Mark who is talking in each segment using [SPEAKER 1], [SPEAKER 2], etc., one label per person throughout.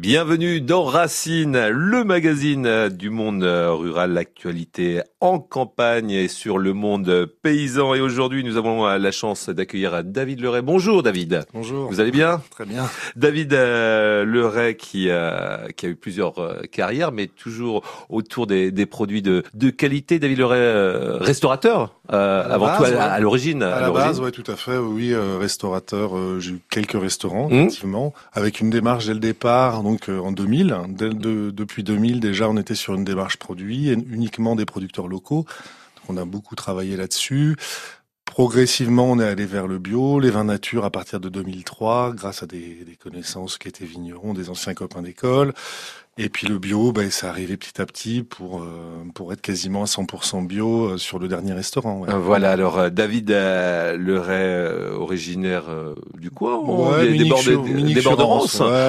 [SPEAKER 1] Bienvenue dans Racine, le magazine du monde rural, l'actualité en campagne et sur le monde paysan. Et aujourd'hui, nous avons la chance d'accueillir David Leray. Bonjour David.
[SPEAKER 2] Bonjour.
[SPEAKER 1] Vous allez bien?
[SPEAKER 2] Très bien.
[SPEAKER 1] David euh, Leray qui, euh, qui a eu plusieurs euh, carrières, mais toujours autour des, des produits de, de qualité. David Leray, euh, restaurateur avant
[SPEAKER 2] base,
[SPEAKER 1] tout à,
[SPEAKER 2] ouais.
[SPEAKER 1] à l'origine.
[SPEAKER 2] À la base, ouais, tout à fait. Oui, restaurateur. J'ai eu quelques restaurants,
[SPEAKER 1] Mhm.
[SPEAKER 2] effectivement, avec une démarche dès le départ. Donc en 2000, dès de- depuis 2000 déjà, on était sur une démarche produit, et uniquement des producteurs locaux. On a beaucoup travaillé là-dessus. Progressivement, on est allé vers le bio, les vins nature à partir de 2003, grâce à des connaissances qui étaient vignerons, des anciens copains d'école. Et puis le bio, ben, c'est arrivé petit à petit pour euh, pour être quasiment à 100% bio euh, sur le dernier restaurant. ouais.
[SPEAKER 1] Euh, Voilà, alors euh, David euh, Leray, euh, originaire euh, du coin,
[SPEAKER 2] Ouais,
[SPEAKER 1] des, des
[SPEAKER 2] ouais,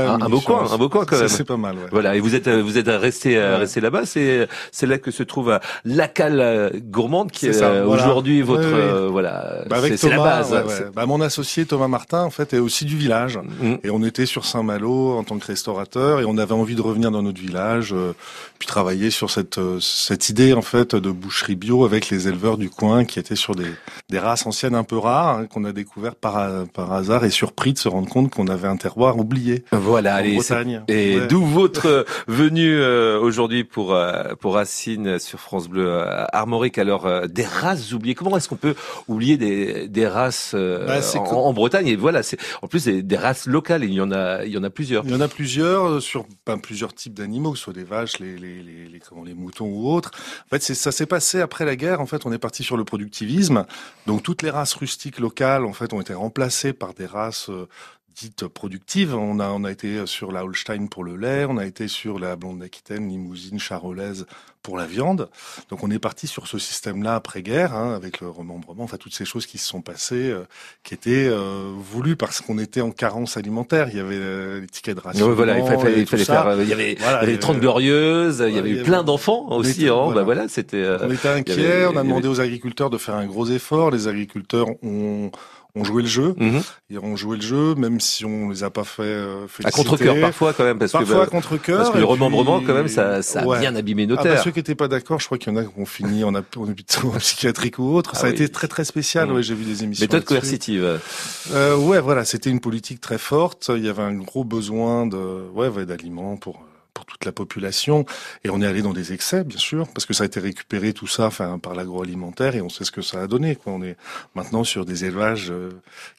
[SPEAKER 1] un, un beau coin, un beau coin quand
[SPEAKER 2] Ça,
[SPEAKER 1] même.
[SPEAKER 2] C'est pas mal, ouais.
[SPEAKER 1] Voilà, et vous êtes vous êtes resté resté là-bas. C'est c'est là que se trouve euh, la cale gourmande qui est,
[SPEAKER 2] ça, voilà.
[SPEAKER 1] aujourd'hui votre euh, voilà.
[SPEAKER 2] Bah,
[SPEAKER 1] c'est la base.
[SPEAKER 2] Bah, mon associé Thomas Martin, en fait, est aussi du village.
[SPEAKER 1] Mm.
[SPEAKER 2] Et on était sur Saint-Malo en tant que restaurateur et on avait envie de revenir dans notre village, euh, puis travailler sur cette euh, cette idée en fait de boucherie bio avec les éleveurs du coin qui étaient sur des des races anciennes un peu rares hein, qu'on a découvert par par hasard et surpris de se rendre compte qu'on avait un terroir oublié
[SPEAKER 1] Voilà,
[SPEAKER 2] en
[SPEAKER 1] allez.
[SPEAKER 2] Bretagne.
[SPEAKER 1] Et
[SPEAKER 2] Ouais.
[SPEAKER 1] d'où votre euh, venue aujourd'hui pour pour Racine sur France Bleu Armorique. Alors des races oubliées. Comment est-ce qu'on peut oublier des des races
[SPEAKER 2] Bah,
[SPEAKER 1] en, Bretagne? Et voilà, c'est en plus des, des races locales. Il y en a il y en a plusieurs.
[SPEAKER 2] Il y en a plusieurs sur ben, plusieurs types d'animaux, que ce soit des vaches, les, les, comment, les moutons ou autres. En fait, ça s'est passé après la guerre. En fait, on est parti sur le productivisme. Donc, toutes les races rustiques locales, en fait, ont été remplacées par des races euh, dites productives. On a, on a été sur la Holstein pour le lait, on a été sur la blonde d'Aquitaine, limousine, charolaise pour la viande. Donc, on est parti sur ce système-là après-guerre, hein, avec le remembrement, enfin, toutes ces choses qui se sont passées, euh, qui étaient euh, voulues parce qu'on était en carence alimentaire. Il y avait euh, les tickets de ration.
[SPEAKER 1] Voilà, il fallait, il fallait faire. euh, Il y avait,
[SPEAKER 2] Voilà,
[SPEAKER 1] il y avait les 30
[SPEAKER 2] avait-
[SPEAKER 1] glorieuses. Il y avait eu plein d'enfants aussi.
[SPEAKER 2] était-
[SPEAKER 1] hein.
[SPEAKER 2] voilà.
[SPEAKER 1] Bah voilà, c'était. euh,
[SPEAKER 2] On était inquiets,
[SPEAKER 1] avait-
[SPEAKER 2] on a
[SPEAKER 1] avait-
[SPEAKER 2] demandé aux agriculteurs de faire un gros effort. Les agriculteurs ont, ont joué le jeu.
[SPEAKER 1] Mhm.
[SPEAKER 2] Ils ont joué le jeu, même si on les a pas fait euh,
[SPEAKER 1] À
[SPEAKER 2] féliciter.
[SPEAKER 1] contre-cœur parfois quand même parce
[SPEAKER 2] Parfois
[SPEAKER 1] que
[SPEAKER 2] à
[SPEAKER 1] bah,
[SPEAKER 2] contre-cœur.
[SPEAKER 1] parce que le remembrement
[SPEAKER 2] puis-
[SPEAKER 1] quand même ça ça a
[SPEAKER 2] Ouais.
[SPEAKER 1] bien abîmé nos
[SPEAKER 2] Ah bah,
[SPEAKER 1] terres.
[SPEAKER 2] ceux qui n'étaient pas d'accord, je crois qu'il y en a qui ont fini en, hôpital psychiatrique ou autre.
[SPEAKER 1] Ah
[SPEAKER 2] ça a été très très spécial.
[SPEAKER 1] Mhm.
[SPEAKER 2] Ouais, j'ai vu des émissions.
[SPEAKER 1] Méthode coercitive.
[SPEAKER 2] Euh, ouais, voilà, c'était une politique très forte. Il y avait un gros besoin de, ouais, ouais, d'aliments pour pour toute la population. Et on est allé dans des excès, bien sûr, parce que ça a été récupéré tout ça, enfin, par l'agroalimentaire, et on sait ce que ça a donné. Quoi. On est maintenant sur des élevages euh,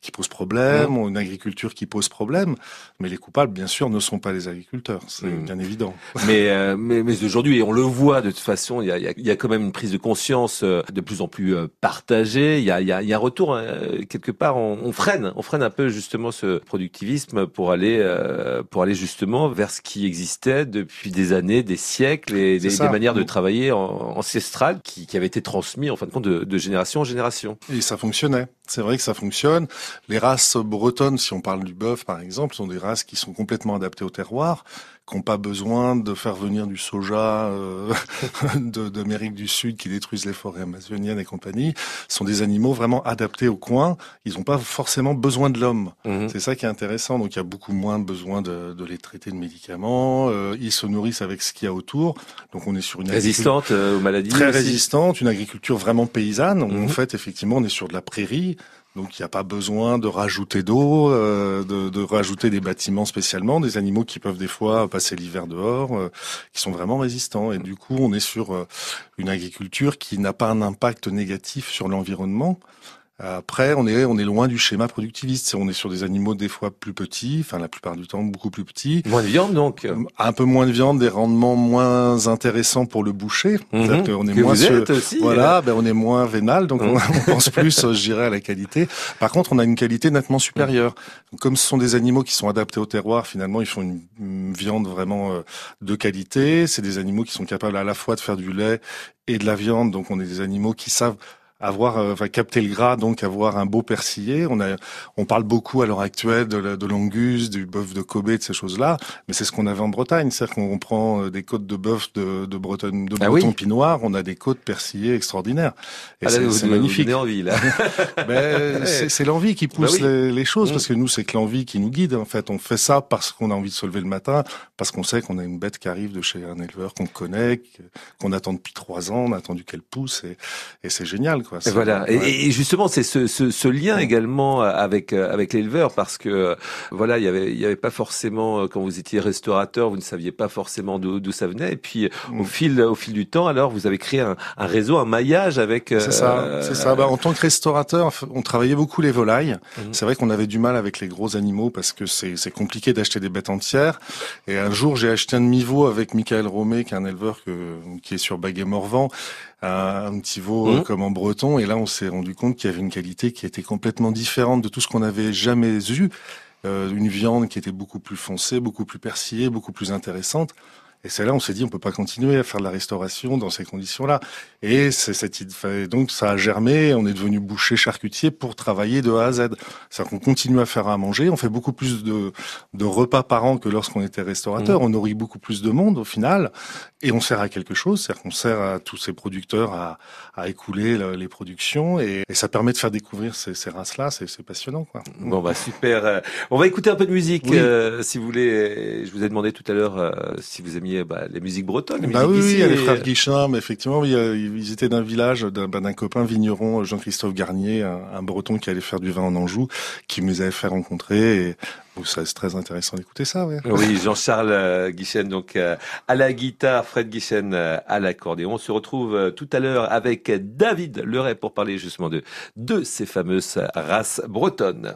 [SPEAKER 2] qui posent problème, une agriculture qui pose problème, mais les coupables, bien sûr, ne sont pas les agriculteurs. C'est
[SPEAKER 1] Mhm.
[SPEAKER 2] bien évident.
[SPEAKER 1] mais, euh, mais, mais aujourd'hui, et on le voit de toute façon, il y a, il y a- y a quand même une prise de conscience euh, de plus en plus partagée. Il y a, il y a, il y a un retour hein, quelque part. On, on freine, on freine un peu justement ce productivisme pour aller euh, pour aller justement vers ce qui existait depuis des années, des siècles et des, manières de
[SPEAKER 2] Mhm.
[SPEAKER 1] travailler ancestrales qui, qui avaient été transmis en fin de compte de, de génération en génération.
[SPEAKER 2] Et ça fonctionnait. C'est vrai que ça fonctionne. Les races bretonnes, si on parle du bœuf par exemple, sont des races qui sont complètement adaptées au terroir, qui n'ont pas besoin de faire venir du soja euh, d'Amérique du Sud qui détruisent les forêts amazoniennes et compagnie. Sont des animaux vraiment adaptés au coin. Ils n'ont pas forcément besoin de l'homme.
[SPEAKER 1] Mhm.
[SPEAKER 2] C'est ça qui est intéressant. Donc il y a beaucoup moins besoin de, de les traiter de médicaments. Euh, ils se nourrissent avec ce qu'il y a autour. Donc on est sur une agriculture
[SPEAKER 1] Résistante euh, aux maladies.
[SPEAKER 2] très
[SPEAKER 1] aussi.
[SPEAKER 2] résistante, une agriculture vraiment paysanne. où,
[SPEAKER 1] Mhm.
[SPEAKER 2] En fait, effectivement, on est sur de la prairie. Donc il n'y a pas besoin de rajouter d'eau, euh, de, rajouter des bâtiments spécialement, des animaux qui peuvent des fois passer l'hiver dehors, euh, qui sont vraiment résistants. Et du coup, on est sur euh, une agriculture qui n'a pas un impact négatif sur l'environnement. Après, on est on est loin du schéma productiviste. On est sur des animaux des fois plus petits, enfin la plupart du temps beaucoup plus petits,
[SPEAKER 1] Moins de viande donc.
[SPEAKER 2] un peu moins de viande, des rendements moins intéressants pour le boucher.
[SPEAKER 1] Mhm.
[SPEAKER 2] qu'on est
[SPEAKER 1] Que
[SPEAKER 2] moins
[SPEAKER 1] vous
[SPEAKER 2] sur-
[SPEAKER 1] êtes aussi. euh,
[SPEAKER 2] voilà, ben on est moins vénal, donc on, on pense plus, euh, je dirais, à la qualité. Par contre, on a une qualité nettement supérieure. Donc, comme ce sont des animaux qui sont adaptés au terroir, finalement, ils font une, une viande vraiment euh, de qualité. C'est des animaux qui sont capables à la fois de faire du lait et de la viande. Donc, on est des animaux qui savent avoir, euh, enfin, capter le gras, donc avoir un beau persillé. On a, on parle beaucoup à l'heure actuelle de, de l'angus, du bœuf de Kobe, de ces choses-là, mais c'est ce qu'on avait en Bretagne, c'est-à-dire qu'on prend euh, des côtes de bœuf de, de Bretonne, de ah Breton Pinoir, on a des côtes persillées extraordinaires.
[SPEAKER 1] Et ah c'est magnifique. envie là.
[SPEAKER 2] ben, c'est l'envie qui pousse bah les, les, choses, mm. parce que nous, c'est que l'envie qui nous guide. En fait, on fait ça parce qu'on a envie de se lever le matin, parce qu'on sait qu'on a une bête qui arrive de chez un éleveur qu'on connaît, qu'on attend depuis trois ans, on a attendu qu'elle pousse, et, et c'est génial. Quoi.
[SPEAKER 1] Et voilà. Et, justement, c'est ce, ce, ce, lien également avec avec l'éleveur, parce que voilà, il y avait il y avait pas forcément quand vous étiez restaurateur, vous ne saviez pas forcément d'où ça venait, et puis au mm. fil au fil du temps, alors vous avez créé un, un réseau, un maillage avec.
[SPEAKER 2] C'est ça. Euh, c'est ça. Bah, en tant que restaurateur, on travaillait beaucoup les volailles. Mm. C'est vrai qu'on avait du mal avec les gros animaux parce que c'est c'est compliqué d'acheter des bêtes entières. Et un jour, j'ai acheté un demi-veau avec Michael Romé, qui est un éleveur que, qui est sur Baguet-Morvan, un, petit veau mmh. comme en breton. Et là, on s'est rendu compte qu'il y avait une qualité qui était complètement différente de tout ce qu'on avait jamais eu. Euh, une viande qui était beaucoup plus foncée, beaucoup plus persillée, beaucoup plus intéressante. Et c'est là on s'est dit on peut pas continuer à faire de la restauration dans ces conditions-là. Et c'est cette donc ça a germé. On est devenu boucher charcutier pour travailler de A à Z. C'est-à-dire qu'on continue à faire à manger. On fait beaucoup plus de, de repas par an que lorsqu'on était restaurateur. Mmh. On nourrit beaucoup plus de monde au final. Et on sert à quelque chose. C'est-à-dire qu'on sert à tous ces producteurs à, à écouler les productions. Et, et, ça permet de faire découvrir ces, ces races-là. C'est passionnant. Quoi.
[SPEAKER 1] Bon bah super. On va écouter un peu de musique euh, si vous voulez. Je vous ai demandé tout à l'heure euh, si vous aimiez bah, les musiques bretonnes. Les
[SPEAKER 2] bah
[SPEAKER 1] musiques
[SPEAKER 2] oui, il y a les frères Guichard, mais effectivement, ils étaient d'un village d'un bah, copain vigneron, Jean-Christophe Garnier, un, breton qui allait faire du vin en Anjou, qui nous avait fait rencontrer. Et ça c'est très intéressant d'écouter ça. Ouais.
[SPEAKER 1] Oui, Jean-Charles euh, Guichen, donc euh, à la guitare, Fred Guichen euh, à l'accordéon. On se retrouve tout à l'heure avec David Leray pour parler justement de, de ces fameuses races bretonnes.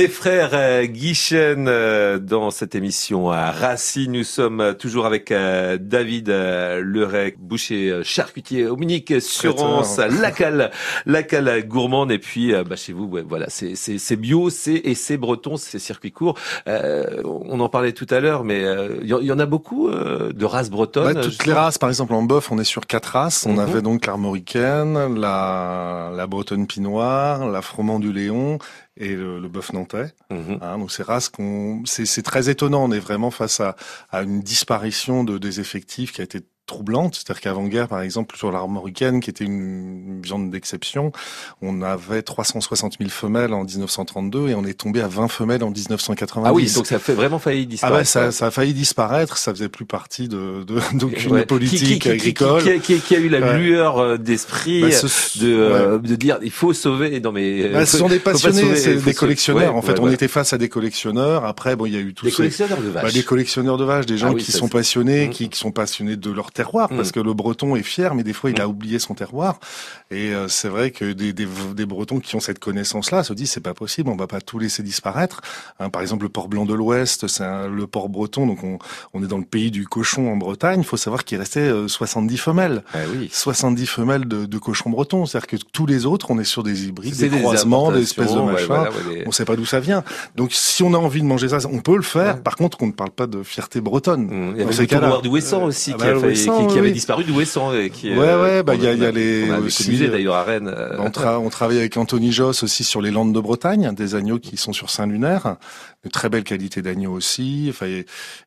[SPEAKER 1] Les frères euh, Guichen euh, dans cette émission à Racine. Nous sommes toujours avec euh, David Lerec, boucher charcutier Dominique Surance, Lacal, Lacal gourmande et puis bah, chez vous, voilà, c'est c'est bio, c'est et c'est breton, c'est circuit court. on en parlait tout à l'heure, mais il y, en a beaucoup de races bretonnes.
[SPEAKER 2] Bah, toutes les races, par exemple en bœuf, on est sur quatre races. On mhm. avait donc l'armoricaine, la la bretonne pinoire, la froment du Léon et le, le bœuf nantais. Mhm. Hein, donc ces races qu'on, c'est très étonnant. On est vraiment face à, à une disparition de, des effectifs qui a été troublante. C'est-à-dire qu'avant-guerre, par exemple, sur l'armoricaine, qui était une viande d'exception, on avait 360 000 femelles en 1932 et on est tombé à 20 femelles en 1990.
[SPEAKER 1] Ah oui, donc ça a fait vraiment failli disparaître.
[SPEAKER 2] Ah ouais, ça, ça a failli disparaître. Ça faisait plus partie de, de d'aucune politique agricole.
[SPEAKER 1] Qui, qui, qui, a eu la lueur euh, d'esprit bah, de, euh, de dire il faut sauver. Non mais
[SPEAKER 2] bah, ce sont des passionnés, c'est des collectionneurs. en fait, on était face à des collectionneurs. Après, bon, il y a eu tous
[SPEAKER 1] des collectionneurs de
[SPEAKER 2] vaches. Bah, des collectionneurs de vaches, des gens ah qui sont passionnés, mmh. qui, qui sont passionnés de leur terroir, parce mm. que le breton est fier, mais des fois il a mm. oublié son terroir. Et euh, c'est vrai que des, des, des, Bretons qui ont cette connaissance-là se disent c'est pas possible, on va pas tout laisser disparaître. Hein, par exemple, le port blanc de l'Ouest, c'est le port breton, donc on, on, est dans le pays du cochon en Bretagne. Il faut savoir qu'il restait 70 euh, femelles,
[SPEAKER 1] ah oui.
[SPEAKER 2] 70 femelles de, de cochons bretons. C'est-à-dire que tous les autres, on est sur des hybrides, des, croisements, des espèces de machins. Ouais, On sait pas d'où ça vient. Donc si on a envie de manger ça, on peut le faire. Par contre, on ne parle pas de fierté bretonne.
[SPEAKER 1] Mmh. Il y avait le du Wesson aussi, ah qui, bah, qui, qui, avait disparu du Wesson.
[SPEAKER 2] Qui, ouais, ouais, bah il y a, y a les
[SPEAKER 1] aussi, d'ailleurs à Rennes.
[SPEAKER 2] Euh, on, on, travaille avec Anthony Joss aussi sur les Landes de Bretagne, des agneaux qui sont sur Saint-Lunaire, de très belle qualité d'agneaux aussi. Enfin,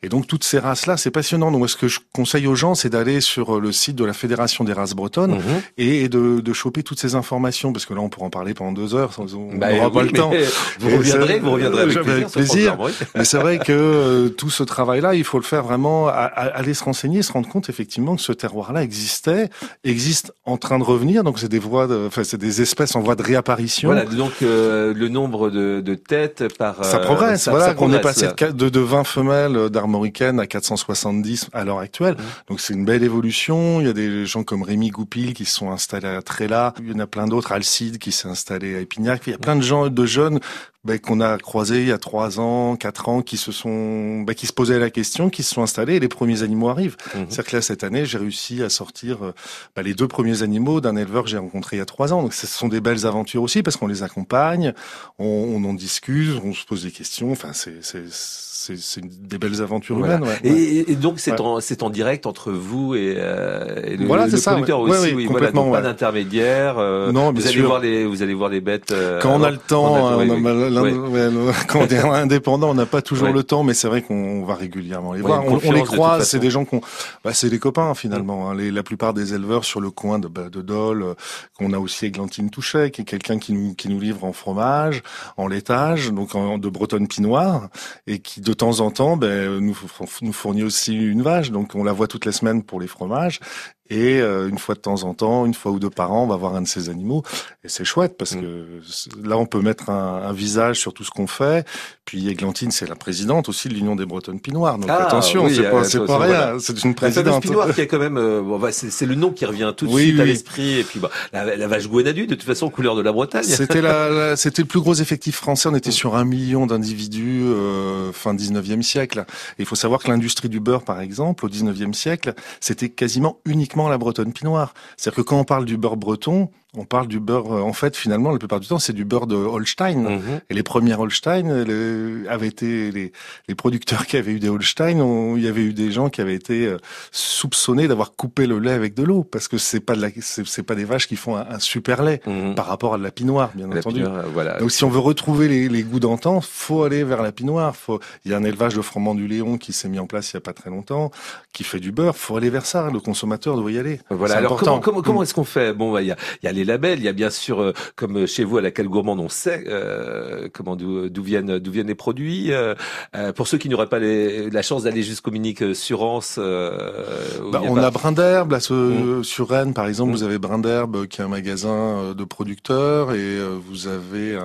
[SPEAKER 2] et, donc toutes ces races-là, c'est passionnant. Donc ce que je conseille aux gens, c'est d'aller sur le site de la Fédération des races bretonnes mhm. et, de, de choper toutes ces informations, parce que là on pourra en parler pendant deux heures, on
[SPEAKER 1] bah, n'aura pas le temps. Vous reviendrez, vous reviendrez avec
[SPEAKER 2] plaisir. mais c'est vrai que euh, tout ce travail-là, il faut le faire vraiment, aller se renseigner, se rendre compte effectivement que ce terroir-là existait, existe en train de revenir. Donc c'est des voies, de, enfin c'est des espèces en voie de réapparition.
[SPEAKER 1] Voilà, donc euh, le nombre de, de, têtes par
[SPEAKER 2] ça progresse. Ça, voilà, qu'on est passé de, de 20 femelles d'armoricaine à 470 à l'heure actuelle. Mmh. Donc c'est une belle évolution. Il y a des gens comme Rémi Goupil qui se sont installés à Tréla. Il y en a plein d'autres. Alcide qui s'est installé à Épignac. Il y a plein de gens, de jeunes ben, qu'on a croisés il y a trois ans, quatre ans, qui se sont, ben, qui se posaient la question, qui se sont installés et les premiers animaux arrivent. Mmh. C'est-à-dire que là, cette année, j'ai réussi à sortir ben, les deux premiers animaux d'un éleveur que j'ai rencontré il y a trois ans. Donc, ce sont des belles aventures aussi parce qu'on les accompagne, on, on en discute, on se pose des questions. Enfin, c'est, c'est, des belles aventures humaines. Ouais,
[SPEAKER 1] et, et, donc c'est en c'est en direct entre vous et, euh, et le, voilà, le producteur aussi. Oui. Voilà, pas d'intermédiaire. Euh, non, vous allez voir les vous allez voir les bêtes. Euh,
[SPEAKER 2] quand on a le temps, quand on est indépendant, on n'a pas toujours le temps, mais c'est vrai qu'on va régulièrement les voir. On, les croise, c'est des gens qu'on, bah, c'est des copains finalement. Hein. Les, la plupart des éleveurs sur le coin de, bah, de Dole, euh, qu'on a aussi Églantine Touchet, qui est quelqu'un qui nous qui nous livre en fromage, en laitage, donc en, de Bretonne Pinoire, et qui de temps en temps, ben, nous, nous fournit aussi une vache. Donc on la voit toutes les semaines pour les fromages. Et euh, une fois de temps en temps, une fois ou deux par an, on va voir un de ces animaux. Et c'est chouette parce mm. que là, on peut mettre un, un visage sur tout ce qu'on fait. Puis Églantine, c'est la présidente aussi de l'Union des Bretonnes Pinoires. Donc ah, attention, c'est pas, c'est pas rien. C'est une présidente. La
[SPEAKER 1] Pinoire qui a quand même, euh, bon, bah, c'est le nom qui revient tout de suite à l'esprit. Et puis bah, la, la vache Gouenadu, de toute façon, couleur de la Bretagne.
[SPEAKER 2] C'était la, c'était le plus gros effectif français. On était mm. sur un million d'individus euh, fin 19e siècle. Et il faut savoir que l'industrie du beurre, par exemple, au 19e siècle, c'était quasiment uniquement la bretonne pinoire. C'est-à-dire que quand on parle du beurre breton, on parle du beurre, euh, en fait, finalement, la plupart du temps, c'est du beurre de Holstein. Mhm. Et les premières Holstein avaient été les, les, producteurs qui avaient eu des Holstein. il y avait eu des gens qui avaient été euh, soupçonnés d'avoir coupé le lait avec de l'eau, parce que c'est pas de la, c'est pas des vaches qui font un, super lait mhm. par rapport à de la pinoire, bien entendu.
[SPEAKER 1] voilà.
[SPEAKER 2] Donc, si on veut retrouver les, les goûts d'antan, faut aller vers la pinoire. Faut, il y a un élevage de froment du Léon qui s'est mis en place il y a pas très longtemps, qui fait du beurre. Faut aller vers ça. Le consommateur doit y aller.
[SPEAKER 1] Voilà. Alors, comment, comment, comment mm. est-ce qu'on fait? Bon, bah, il y a, y a les labels, il y a bien sûr, euh, comme chez vous à laquelle gourmande, on sait euh, comment d'où viennent d'où viennent les produits. Euh, pour ceux qui n'auraient pas les, la chance d'aller jusqu'au Minique Surance,
[SPEAKER 2] bah, on a Brin d'herbe mmh. sur Rennes par exemple. Mmh. Vous avez Brin d'herbe qui est un magasin de producteurs et vous avez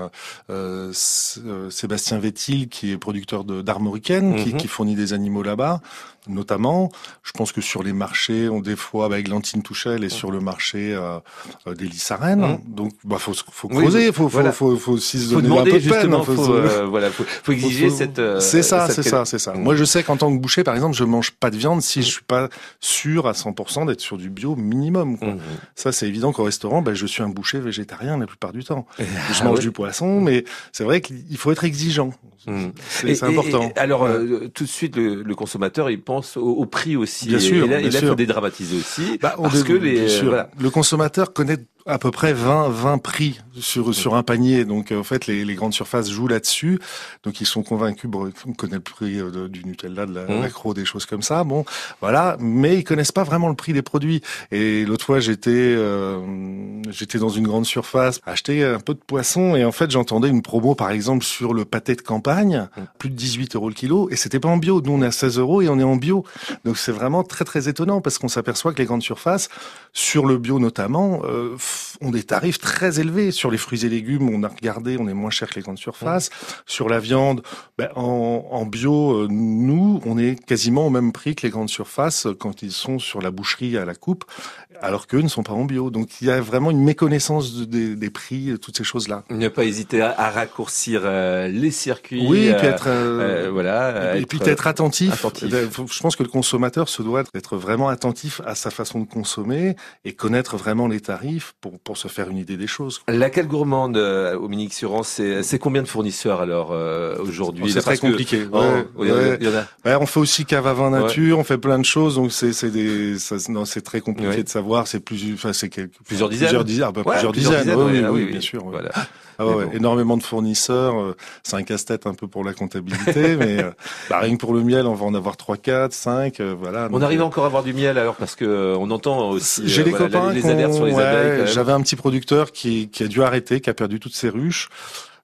[SPEAKER 2] Sébastien Vétil qui est producteur d'armoricaine qui, mmh. qui fournit des animaux là-bas notamment. Je pense que sur les marchés, on des fois, avec bah, Lantine Touchel et sur le marché euh, des s'arène.
[SPEAKER 1] Mmh.
[SPEAKER 2] Donc, bah, faut, faut
[SPEAKER 1] Oui,
[SPEAKER 2] creuser, faut,
[SPEAKER 1] voilà.
[SPEAKER 2] faut, faut, faut se
[SPEAKER 1] faut
[SPEAKER 2] donner un peu de peine.
[SPEAKER 1] justement,
[SPEAKER 2] faut
[SPEAKER 1] euh, voilà, faut, faut exiger cette. euh,
[SPEAKER 2] c'est ça,
[SPEAKER 1] cette
[SPEAKER 2] c'est ça, c'est ça.
[SPEAKER 1] Mm.
[SPEAKER 2] Moi, je sais qu'en tant que boucher, par exemple, je mange pas de viande si je suis pas sûr à 100% d'être sur du bio minimum. Quoi. Ça, c'est évident qu'au restaurant, ben, je suis un boucher végétarien la plupart du temps. Je
[SPEAKER 1] Ah
[SPEAKER 2] mange
[SPEAKER 1] ouais.
[SPEAKER 2] du poisson, mais c'est vrai qu'il faut être exigeant. C'est
[SPEAKER 1] Et-
[SPEAKER 2] c'est important.
[SPEAKER 1] et alors, euh, tout de suite, le, le consommateur, il pense au, au prix aussi.
[SPEAKER 2] Bien sûr,
[SPEAKER 1] et là, il faut dédramatiser aussi.
[SPEAKER 2] Bah,
[SPEAKER 1] parce que les, euh, voilà.
[SPEAKER 2] le consommateur connaît à peu près 20, 20 prix sur, sur un panier. Donc, euh, en fait, les, les grandes surfaces jouent là-dessus. Donc, ils sont convaincus, bon, on connaît le prix euh, de- du Nutella, de la, l'accro, des choses comme ça. Bon, voilà. Mais ils connaissent pas vraiment le prix des produits. Et l'autre fois, j'étais, euh, j'étais dans une grande surface, acheter un peu de poisson. Et en fait, j'entendais une promo, par exemple, sur le pâté de campagne,
[SPEAKER 1] Mhm.
[SPEAKER 2] plus de 18 euros le kilo. Et c'était pas en bio. Nous, on est à 16 euros et on est en bio. Donc, c'est vraiment très, très étonnant parce qu'on s'aperçoit que les grandes surfaces, sur le bio notamment, euh, ont des tarifs très élevés. Sur les fruits et légumes, on a regardé, on est moins cher que les grandes surfaces. Sur la viande, ben, en, en bio, euh, nous, on est quasiment au même prix que les grandes surfaces euh, quand ils sont sur la boucherie à la coupe, alors qu'eux ne sont pas en bio. Donc il y a vraiment une méconnaissance de- des, des prix, toutes ces choses-là.
[SPEAKER 1] Ne pas hésiter à, à raccourcir euh, les circuits.
[SPEAKER 2] Oui, et puis
[SPEAKER 1] euh,
[SPEAKER 2] être, euh,
[SPEAKER 1] euh, voilà.
[SPEAKER 2] et puis attentif.
[SPEAKER 1] attentif.
[SPEAKER 2] Je pense que le consommateur se doit d'être vraiment attentif à sa façon de consommer et connaître vraiment les tarifs pour, pour se faire une idée des choses.
[SPEAKER 1] La cale gourmande euh, au Minique Suran, c'est combien de fournisseurs alors euh, aujourd'hui?
[SPEAKER 2] Oh, c'est très
[SPEAKER 1] que-
[SPEAKER 2] compliqué.
[SPEAKER 1] Oh,
[SPEAKER 2] Ouais,
[SPEAKER 1] y en a-
[SPEAKER 2] ouais. on fait aussi cave à vin nature, on fait plein de choses, donc c'est ça, très compliqué de savoir. C'est plus enfin c'est quelques,
[SPEAKER 1] Plusieurs dizaines
[SPEAKER 2] plusieurs dizaines, bah,
[SPEAKER 1] Ouais,
[SPEAKER 2] plusieurs dizaines. oui, oui, oui,
[SPEAKER 1] oui,
[SPEAKER 2] bien sûr.
[SPEAKER 1] Voilà.
[SPEAKER 2] Ah ouais,
[SPEAKER 1] bon.
[SPEAKER 2] énormément de fournisseurs. euh, c'est un casse-tête un peu pour la comptabilité, mais euh, bah, rien que pour le miel, on va en avoir 3, 4, 5, euh, voilà.
[SPEAKER 1] On arrive
[SPEAKER 2] euh,
[SPEAKER 1] encore à avoir du miel alors parce que on entend aussi
[SPEAKER 2] J'ai
[SPEAKER 1] euh,
[SPEAKER 2] des
[SPEAKER 1] voilà,
[SPEAKER 2] copains
[SPEAKER 1] les,
[SPEAKER 2] qui
[SPEAKER 1] les alertes sur les
[SPEAKER 2] ouais,
[SPEAKER 1] abeilles.
[SPEAKER 2] J'avais un petit producteur qui, qui a dû arrêter, qui a perdu toutes ses ruches.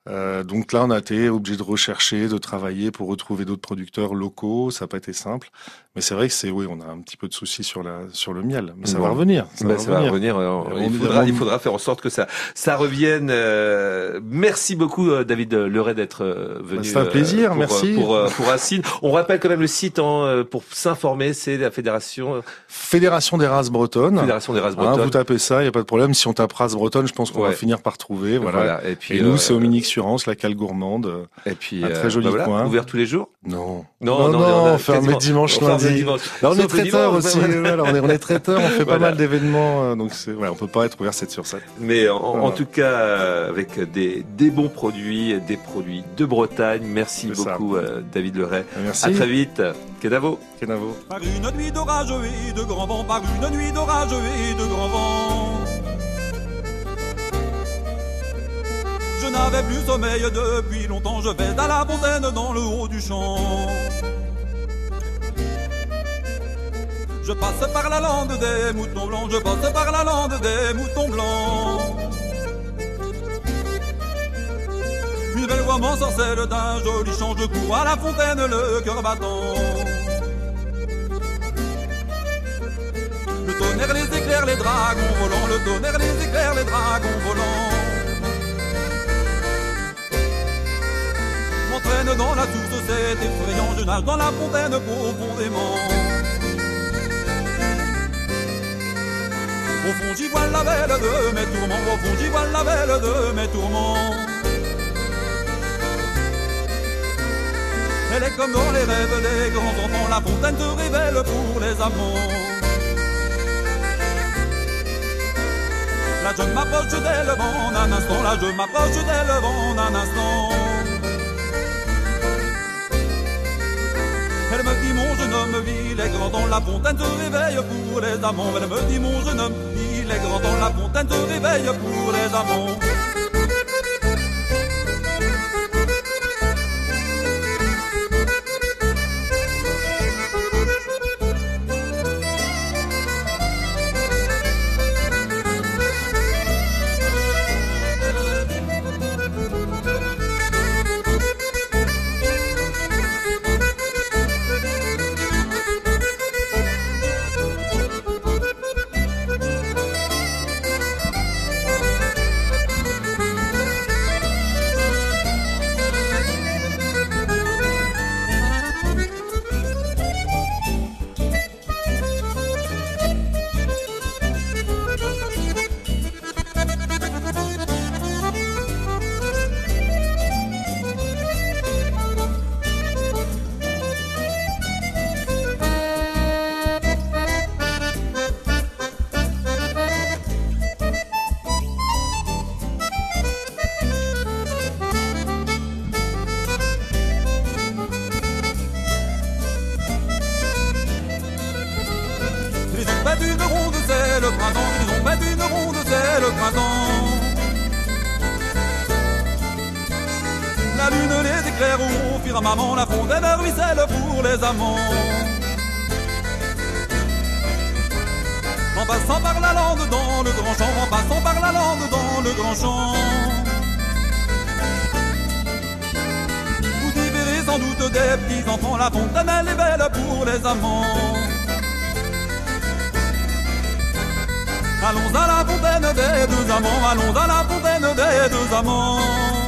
[SPEAKER 2] Euh, donc là, on a été obligé de rechercher, de travailler pour retrouver d'autres producteurs locaux. Ça n'a pas été simple, mais c'est vrai que c'est oui, on a un petit peu de soucis sur la sur le miel, mais ça
[SPEAKER 1] Bon.
[SPEAKER 2] va revenir. Ça
[SPEAKER 1] Bah,
[SPEAKER 2] va
[SPEAKER 1] ça va
[SPEAKER 2] revenir.
[SPEAKER 1] euh, il, faudra,
[SPEAKER 2] vraiment-
[SPEAKER 1] il faudra faire en sorte que ça, ça revienne. euh, merci beaucoup, euh, David Leray, d'être euh, venu.
[SPEAKER 2] Bah, c'est un plaisir,
[SPEAKER 1] pour,
[SPEAKER 2] merci.
[SPEAKER 1] euh, Pour, euh, pour Racine. On rappelle quand même le site hein, euh, pour s'informer, c'est la Fédération, euh,
[SPEAKER 2] Fédération des races bretonnes.
[SPEAKER 1] Fédération des races
[SPEAKER 2] Hein,
[SPEAKER 1] bretonnes.
[SPEAKER 2] vous tapez ça, il y a pas de problème. Si on tape race bretonne, je pense qu'on
[SPEAKER 1] Ouais.
[SPEAKER 2] va finir par trouver. Voilà.
[SPEAKER 1] Et puis,
[SPEAKER 2] Et nous,
[SPEAKER 1] euh,
[SPEAKER 2] c'est au La cale gourmande.
[SPEAKER 1] Et puis,
[SPEAKER 2] un
[SPEAKER 1] euh,
[SPEAKER 2] très joli
[SPEAKER 1] bah voilà,
[SPEAKER 2] coin.
[SPEAKER 1] Ouvert tous les jours?
[SPEAKER 2] Non.
[SPEAKER 1] Non, non,
[SPEAKER 2] non,
[SPEAKER 1] on
[SPEAKER 2] dimanche,
[SPEAKER 1] on ferme
[SPEAKER 2] lundi.
[SPEAKER 1] dimanche.
[SPEAKER 2] Là, on est traiteur aussi.
[SPEAKER 1] voilà.
[SPEAKER 2] on est, on est traiteur, on fait pas mal d'événements, euh, donc c'est, voilà, on peut pas être ouvert 7 sur 7.
[SPEAKER 1] Mais en, tout cas, euh, avec des, des bons produits, des produits de Bretagne. Merci beaucoup, euh, David Leray.
[SPEAKER 2] Merci.
[SPEAKER 1] À très vite. Kenavo.
[SPEAKER 2] Kenavo.
[SPEAKER 3] Par une nuit d'orage et de grand vent, par une nuit d'orage et de grand vent. N'avais plus sommeil depuis longtemps, je vais à la fontaine dans le haut du champ. Je passe par la lande des moutons blancs, je passe par la lande des moutons blancs. Une belle voix m'ensorcelle d'un joli chant, je cours à la fontaine le cœur battant. Le tonnerre, les éclairs, les dragons volants, le tonnerre, dans la source, c'est effrayant, je nage dans la fontaine profondément. Au fond, j'y vois la belle de mes tourments, au fond, j'y vois la belle de mes tourments. Elle est comme dans les rêves des grands enfants, la fontaine te révèle pour les amants. Là je m'approche d'elle en un instant, là je m'approche d'elle en un instant. Il est grand dans la fontaine te réveille pour les amants. Elle me dit mon jeune homme, il est grand dans la fontaine te réveille pour les amants. En passant par la lande dans le grand champ, en passant par la lande dans le grand champ. Vous y sans doute des petits enfants, la fontaine elle est belle pour les amants. Allons à la fontaine des deux amants, allons à la fontaine des deux amants.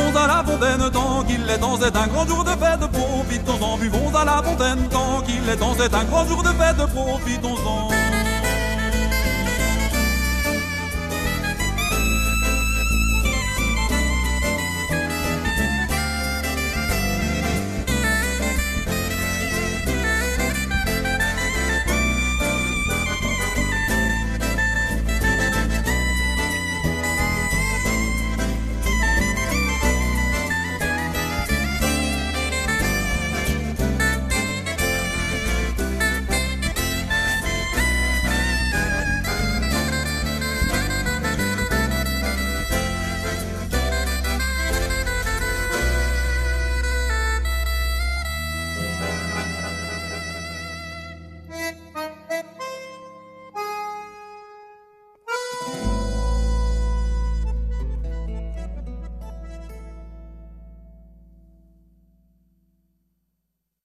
[SPEAKER 3] Buvons à la fontaine tant qu'il est temps, c'est un grand jour de fête, profitons-en. Buvons à la fontaine tant qu'il est temps, c'est un grand jour de fête, profitons-en.